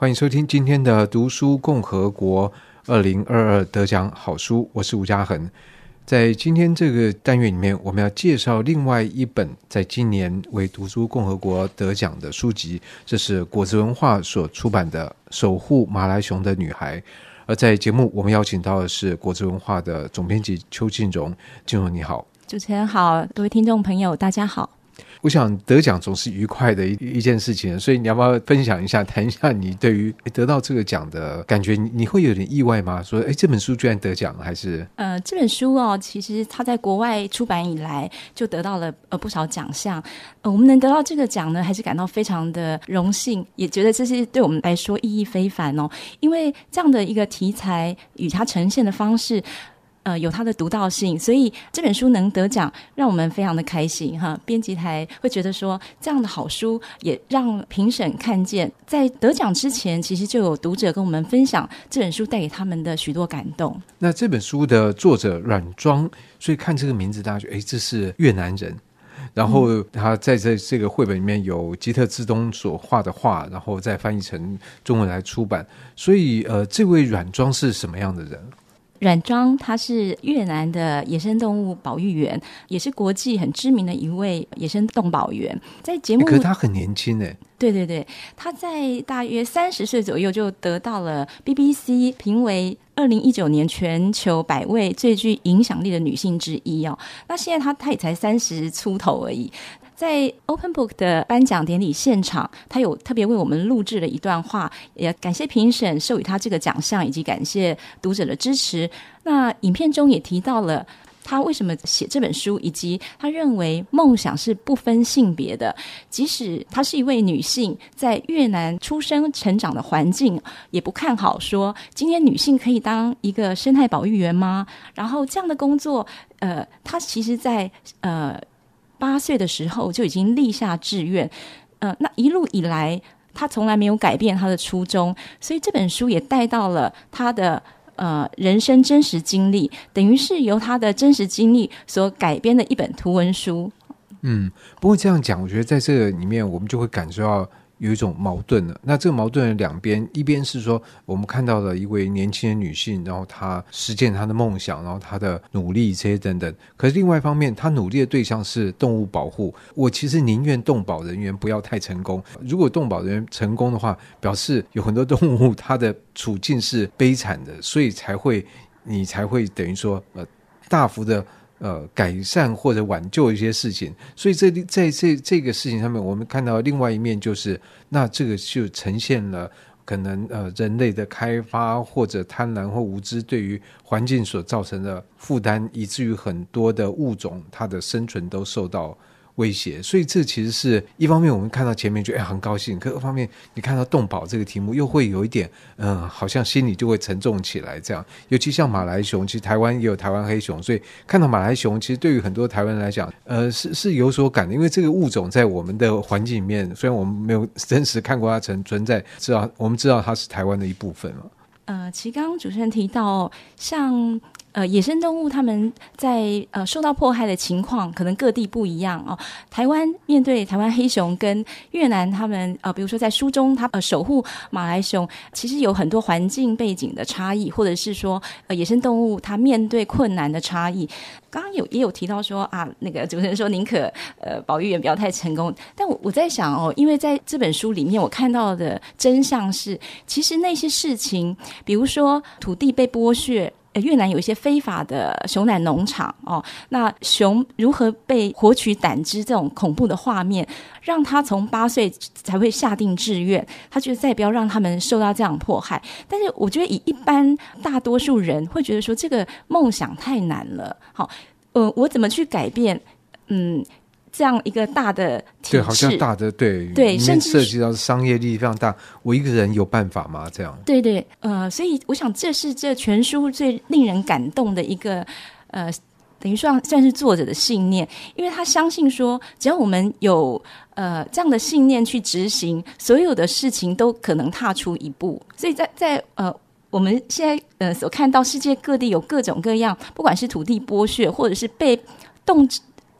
欢迎收听今天的读书共和国二零二二得奖好书，我是吴嘉恒。在今天这个单元里面，我们要介绍另外一本在今年为读书共和国得奖的书籍，这是果子文化所出版的《守护马来熊的女孩》。而在节目，我们邀请到的是果子文化的总编辑邱静荣。静荣你好，主持人好，各位听众朋友，大家好。我想得奖总是愉快的一一件事情，所以你要不要分享一下，谈一下你对于得到这个奖的感觉？你你会有点意外吗？说，哎，这本书居然得奖了，还是？呃，这本书哦，其实它在国外出版以来就得到了呃不少奖项。呃，我们能得到这个奖呢，还是感到非常的荣幸，也觉得这是对我们来说意义非凡哦。因为这样的一个题材与它呈现的方式。呃，有它的独到性，所以这本书能得奖，让我们非常的开心哈。编辑台会觉得说，这样的好书也让评审看见，在得奖之前，其实就有读者跟我们分享这本书带给他们的许多感动。那这本书的作者阮庄，所以看这个名字，大家觉得哎，这是越南人。然后他在这这个绘本里面有吉特之东所画的画，然后再翻译成中文来出版。所以呃，这位阮庄是什么样的人？阮庄，他是越南的野生动物保育员，也是国际很知名的一位野生动保员。在节目，可是他很年轻诶。对对对，他在大约三十岁左右就得到了 BBC 评为二零一九年全球百位最具影响力的女性之一哦。那现在他他也才三十出头而已。在 Open Book 的颁奖典礼现场，他有特别为我们录制了一段话，也感谢评审授予他这个奖项，以及感谢读者的支持。那影片中也提到了他为什么写这本书，以及他认为梦想是不分性别的。即使她是一位女性，在越南出生成长的环境，也不看好说今天女性可以当一个生态保育员吗？然后这样的工作，呃，他其实在呃。八岁的时候就已经立下志愿，呃，那一路以来，他从来没有改变他的初衷，所以这本书也带到了他的呃人生真实经历，等于是由他的真实经历所改编的一本图文书。嗯，不过这样讲，我觉得在这个里面，我们就会感受到。有一种矛盾了。那这个矛盾的两边，一边是说我们看到了一位年轻的女性，然后她实践她的梦想，然后她的努力这些等等。可是另外一方面，她努力的对象是动物保护。我其实宁愿动保人员不要太成功。如果动保人员成功的话，表示有很多动物它的处境是悲惨的，所以才会你才会等于说呃大幅的。呃，改善或者挽救一些事情，所以这在这这个事情上面，我们看到另外一面，就是那这个就呈现了可能呃人类的开发或者贪婪或无知对于环境所造成的负担，以至于很多的物种它的生存都受到威胁，所以这其实是一方面，我们看到前面就哎很高兴；可二方面，你看到动保这个题目，又会有一点嗯，好像心里就会沉重起来。这样，尤其像马来熊，其实台湾也有台湾黑熊，所以看到马来熊，其实对于很多台湾人来讲，呃，是是有所感的，因为这个物种在我们的环境里面，虽然我们没有真实看过它存存在，知道我们知道它是台湾的一部分了。呃，其实刚刚主持人提到，像。呃，野生动物他们在呃受到迫害的情况，可能各地不一样哦。台湾面对台湾黑熊跟越南他们呃，比如说在书中他呃守护马来熊，其实有很多环境背景的差异，或者是说呃野生动物它面对困难的差异。刚刚有也有提到说啊，那个主持人说宁可呃保育员不要太成功，但我我在想哦，因为在这本书里面我看到的真相是，其实那些事情，比如说土地被剥削。越南有一些非法的熊奶农场哦，那熊如何被活取胆汁这种恐怖的画面，让他从八岁才会下定志愿，他觉得再不要让他们受到这样迫害。但是我觉得以一般大多数人会觉得说，这个梦想太难了。好，呃，我怎么去改变？嗯。这样一个大的体制，对，好像大的对对，甚至涉及到商业利益非常大。我一个人有办法吗？这样对对，呃，所以我想这是这全书最令人感动的一个呃，等于算算是作者的信念，因为他相信说，只要我们有呃这样的信念去执行，所有的事情都可能踏出一步。所以在在呃，我们现在呃所看到世界各地有各种各样，不管是土地剥削，或者是被动。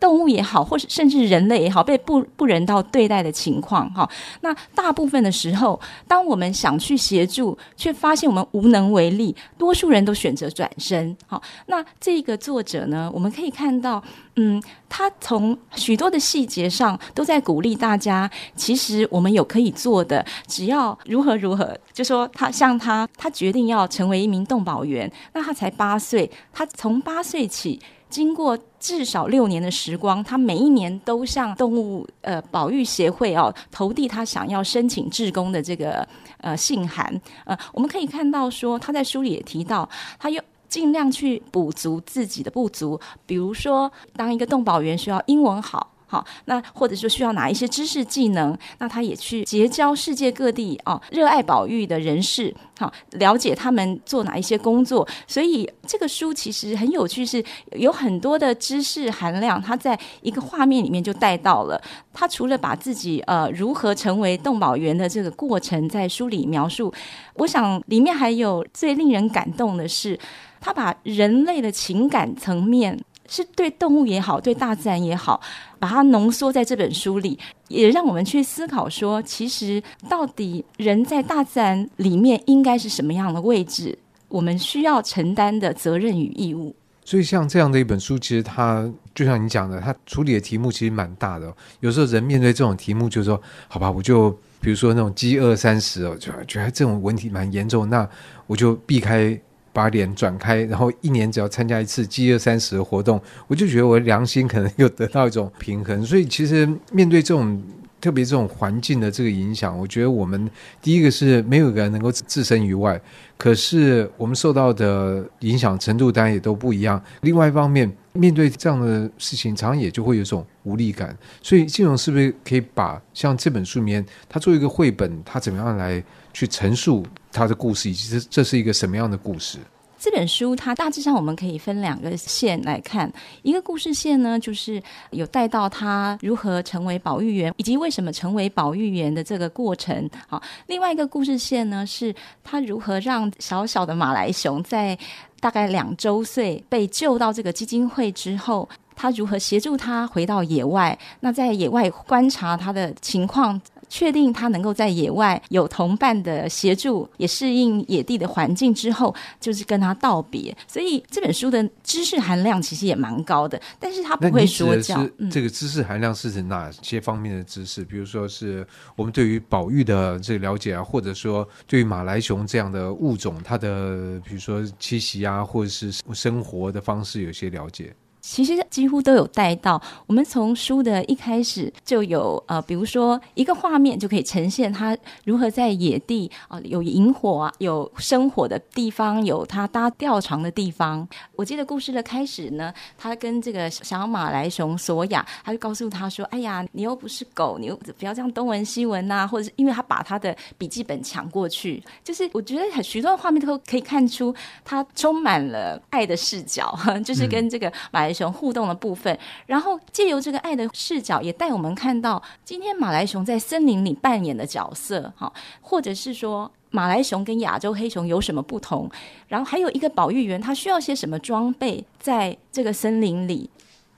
动物也好，或是甚至人类也好，被不不人道对待的情况哈。那大部分的时候，当我们想去协助，却发现我们无能为力，多数人都选择转身。好，那这个作者呢，我们可以看到，嗯，他从许多的细节上都在鼓励大家，其实我们有可以做的，只要如何如何。就说他像他，他决定要成为一名动保员，那他才八岁，他从八岁起。经过至少六年的时光，他每一年都向动物呃保育协会哦投递他想要申请志工的这个呃信函。呃，我们可以看到说他在书里也提到，他又尽量去补足自己的不足，比如说当一个动保员需要英文好。好，那或者说需要哪一些知识技能，那他也去结交世界各地哦热爱保育的人士，好了解他们做哪一些工作。所以这个书其实很有趣，是有很多的知识含量，他在一个画面里面就带到了。他除了把自己呃如何成为动保员的这个过程在书里描述，我想里面还有最令人感动的是，他把人类的情感层面。是对动物也好，对大自然也好，把它浓缩在这本书里，也让我们去思考说，其实到底人在大自然里面应该是什么样的位置？我们需要承担的责任与义务。所以，像这样的一本书，其实它就像你讲的，它处理的题目其实蛮大的。有时候人面对这种题目，就是说，好吧，我就比如说那种饥饿三十哦，就觉得这种问题蛮严重，那我就避开。把脸转开，然后一年只要参加一次饥饿三十的活动，我就觉得我的良心可能又得到一种平衡。所以，其实面对这种特别这种环境的这个影响，我觉得我们第一个是没有一个人能够置身于外，可是我们受到的影响程度当然也都不一样。另外一方面，面对这样的事情，常常也就会有一种无力感。所以，金融是不是可以把像这本书里面，它作为一个绘本，它怎么样来去陈述？他的故事，以及这这是一个什么样的故事？这本书它大致上我们可以分两个线来看，一个故事线呢，就是有带到他如何成为保育员，以及为什么成为保育员的这个过程。好，另外一个故事线呢，是他如何让小小的马来熊在大概两周岁被救到这个基金会之后，他如何协助他回到野外，那在野外观察他的情况。确定它能够在野外有同伴的协助，也适应野地的环境之后，就是跟它道别。所以这本书的知识含量其实也蛮高的，但是它不会说教。这个知识含量是指哪些方面的知识？嗯、比如说是我们对于保育的这个了解啊，或者说对于马来熊这样的物种，它的比如说栖息啊，或者是生活的方式有些了解。其实几乎都有带到。我们从书的一开始就有呃，比如说一个画面就可以呈现他如何在野地啊、有萤火啊，有生火的地方，有他搭吊床的地方。我记得故事的开始呢，他跟这个小马来熊索亚，他就告诉他说：“哎呀，你又不是狗，你又不要这样东闻西闻呐。”或者是因为他把他的笔记本抢过去，就是我觉得很许多画面都可以看出他充满了爱的视角，就是跟这个马来。熊互动的部分，然后借由这个爱的视角，也带我们看到今天马来熊在森林里扮演的角色，哈，或者是说马来熊跟亚洲黑熊有什么不同？然后还有一个保育员，他需要些什么装备在这个森林里？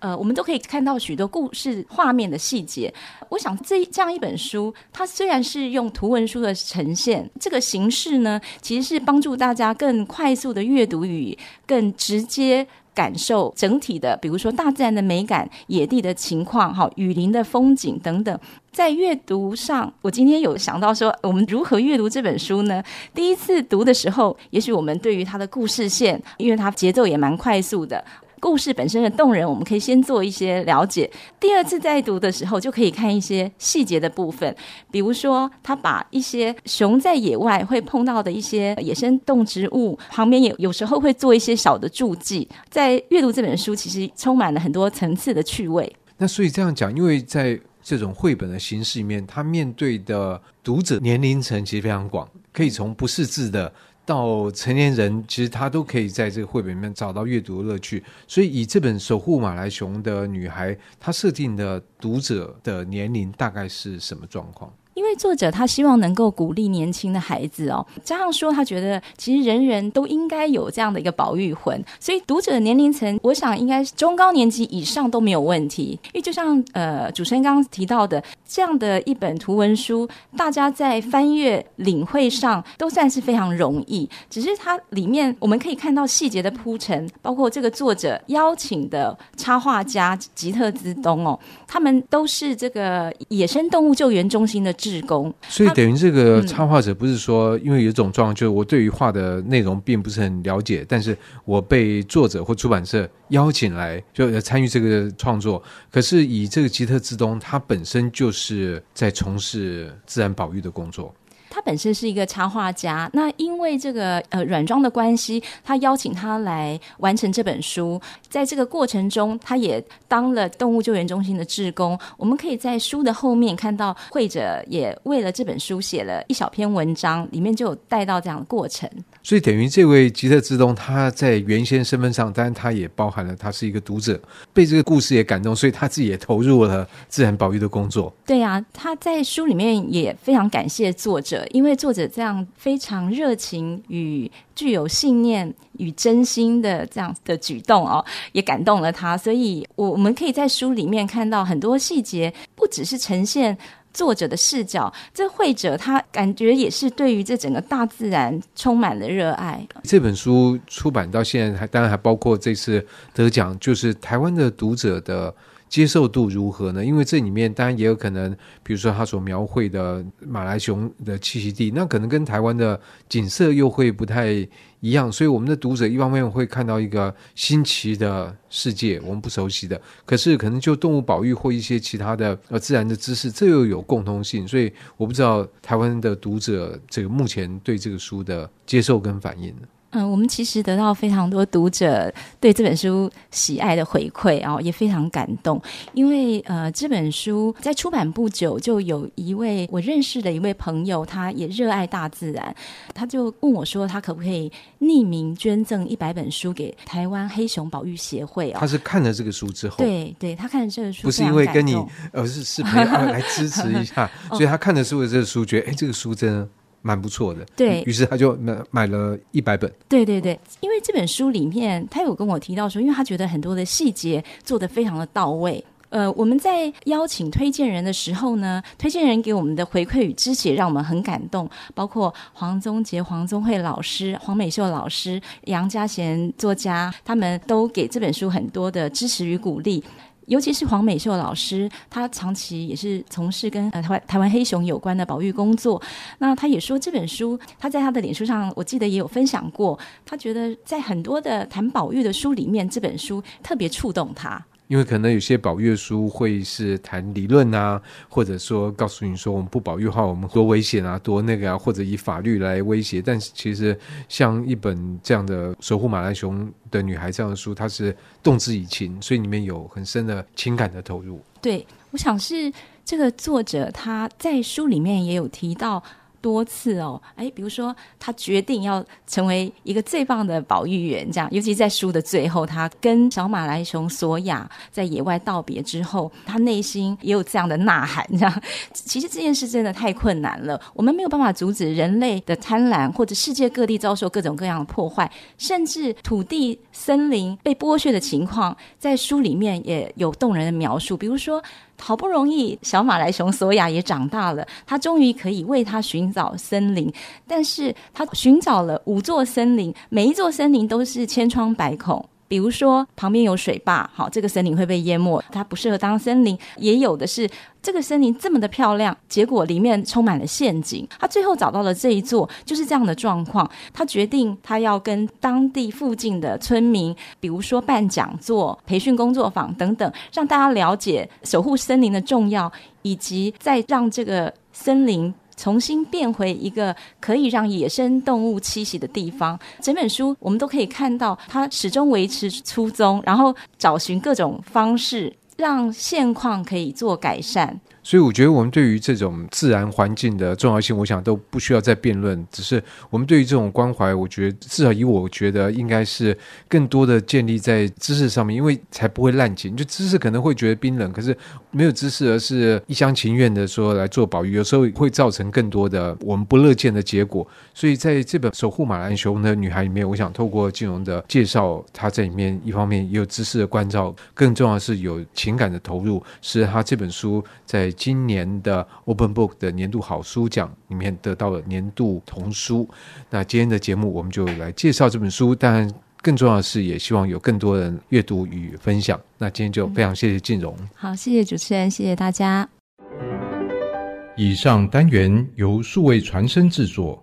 呃，我们都可以看到许多故事画面的细节。我想这这样一本书，它虽然是用图文书的呈现，这个形式呢，其实是帮助大家更快速的阅读与更直接。感受整体的，比如说大自然的美感、野地的情况、哈雨林的风景等等，在阅读上，我今天有想到说，我们如何阅读这本书呢？第一次读的时候，也许我们对于它的故事线，因为它节奏也蛮快速的。故事本身的动人，我们可以先做一些了解。第二次再读的时候，就可以看一些细节的部分，比如说他把一些熊在野外会碰到的一些野生动植物旁边，也有时候会做一些小的注记。在阅读这本书，其实充满了很多层次的趣味。那所以这样讲，因为在这种绘本的形式里面，他面对的读者年龄层其实非常广，可以从不识字的。到成年人，其实他都可以在这个绘本里面找到阅读的乐趣。所以，以这本《守护马来熊的女孩》，她设定的读者的年龄大概是什么状况？因为作者他希望能够鼓励年轻的孩子哦，加上说他觉得其实人人都应该有这样的一个保育魂，所以读者的年龄层，我想应该是中高年级以上都没有问题。因为就像呃主持人刚刚提到的，这样的一本图文书，大家在翻阅领会上都算是非常容易。只是它里面我们可以看到细节的铺陈，包括这个作者邀请的插画家吉特兹东哦，他们都是这个野生动物救援中心的志工，所以等于这个插画者不是说，因为有一种状况，就是我对于画的内容并不是很了解，但是我被作者或出版社邀请来就参与这个创作。可是以这个吉特自东，他本身就是在从事自然保育的工作。他本身是一个插画家，那因为这个呃软装的关系，他邀请他来完成这本书。在这个过程中，他也当了动物救援中心的志工。我们可以在书的后面看到，会者也为了这本书写了一小篇文章，里面就有带到这样的过程。所以等于这位吉特之东，他在原先身份上，当然他也包含了他是一个读者，被这个故事也感动，所以他自己也投入了自然保育的工作。对啊，他在书里面也非常感谢作者。因为作者这样非常热情与具有信念与真心的这样的举动哦，也感动了他。所以，我我们可以在书里面看到很多细节，不只是呈现作者的视角，这绘者他感觉也是对于这整个大自然充满了热爱。这本书出版到现在，还当然还包括这次得奖，就是台湾的读者的。接受度如何呢？因为这里面当然也有可能，比如说他所描绘的马来熊的栖息地，那可能跟台湾的景色又会不太一样，所以我们的读者一方面会看到一个新奇的世界，我们不熟悉的，可是可能就动物保育或一些其他的呃自然的知识，这又有共通性，所以我不知道台湾的读者这个目前对这个书的接受跟反应。嗯，我们其实得到非常多读者对这本书喜爱的回馈啊，也非常感动。因为呃，这本书在出版不久，就有一位我认识的一位朋友，他也热爱大自然，他就问我说，他可不可以匿名捐赠一百本书给台湾黑熊保育协会啊？他是看了这个书之后，对对，他看了这个书，不是因为跟你，而是是朋友来 支持一下，所以他看的是为了这个书，觉得哎，这个书真的。蛮不错的，对，于是他就买买了一百本。对对对，因为这本书里面，他有跟我提到说，因为他觉得很多的细节做得非常的到位。呃，我们在邀请推荐人的时候呢，推荐人给我们的回馈与支持也让我们很感动，包括黄宗杰、黄宗慧老师、黄美秀老师、杨家贤作家，他们都给这本书很多的支持与鼓励。尤其是黄美秀老师，她长期也是从事跟呃台湾台湾黑熊有关的保育工作。那她也说这本书，她在她的脸书上，我记得也有分享过。她觉得在很多的谈保育的书里面，这本书特别触动她。因为可能有些保育书会是谈理论啊，或者说告诉你说我们不保育的话，我们多危险啊，多那个啊，或者以法律来威胁。但是其实像一本这样的守护马来熊的女孩这样的书，它是动之以情，所以里面有很深的情感的投入。对，我想是这个作者他在书里面也有提到。多次哦，哎，比如说他决定要成为一个最棒的保育员，这样，尤其在书的最后，他跟小马来熊索亚在野外道别之后，他内心也有这样的呐喊，这样。其实这件事真的太困难了，我们没有办法阻止人类的贪婪，或者世界各地遭受各种各样的破坏，甚至土地、森林被剥削的情况，在书里面也有动人的描述，比如说。好不容易，小马来熊索亚也长大了，他终于可以为他寻找森林，但是他寻找了五座森林，每一座森林都是千疮百孔。比如说旁边有水坝，好，这个森林会被淹没，它不适合当森林。也有的是这个森林这么的漂亮，结果里面充满了陷阱。他最后找到了这一座，就是这样的状况。他决定他要跟当地附近的村民，比如说办讲座、培训工作坊等等，让大家了解守护森林的重要，以及再让这个森林。重新变回一个可以让野生动物栖息的地方。整本书我们都可以看到，它始终维持初衷，然后找寻各种方式，让现况可以做改善。所以我觉得我们对于这种自然环境的重要性，我想都不需要再辩论。只是我们对于这种关怀，我觉得至少以我觉得应该是更多的建立在知识上面，因为才不会滥情。就知识可能会觉得冰冷，可是没有知识，而是一厢情愿的说来做保育，有时候会造成更多的我们不乐见的结果。所以在这本《守护马兰熊的女孩》里面，我想透过金融的介绍，她在里面一方面也有知识的关照，更重要的是有情感的投入，使她这本书在今年的 Open Book 的年度好书奖里面得到了年度童书。那今天的节目我们就来介绍这本书，但更重要的是也希望有更多人阅读与分享。那今天就非常谢谢静荣。好，谢谢主持人，谢谢大家。以上单元由数位传声制作。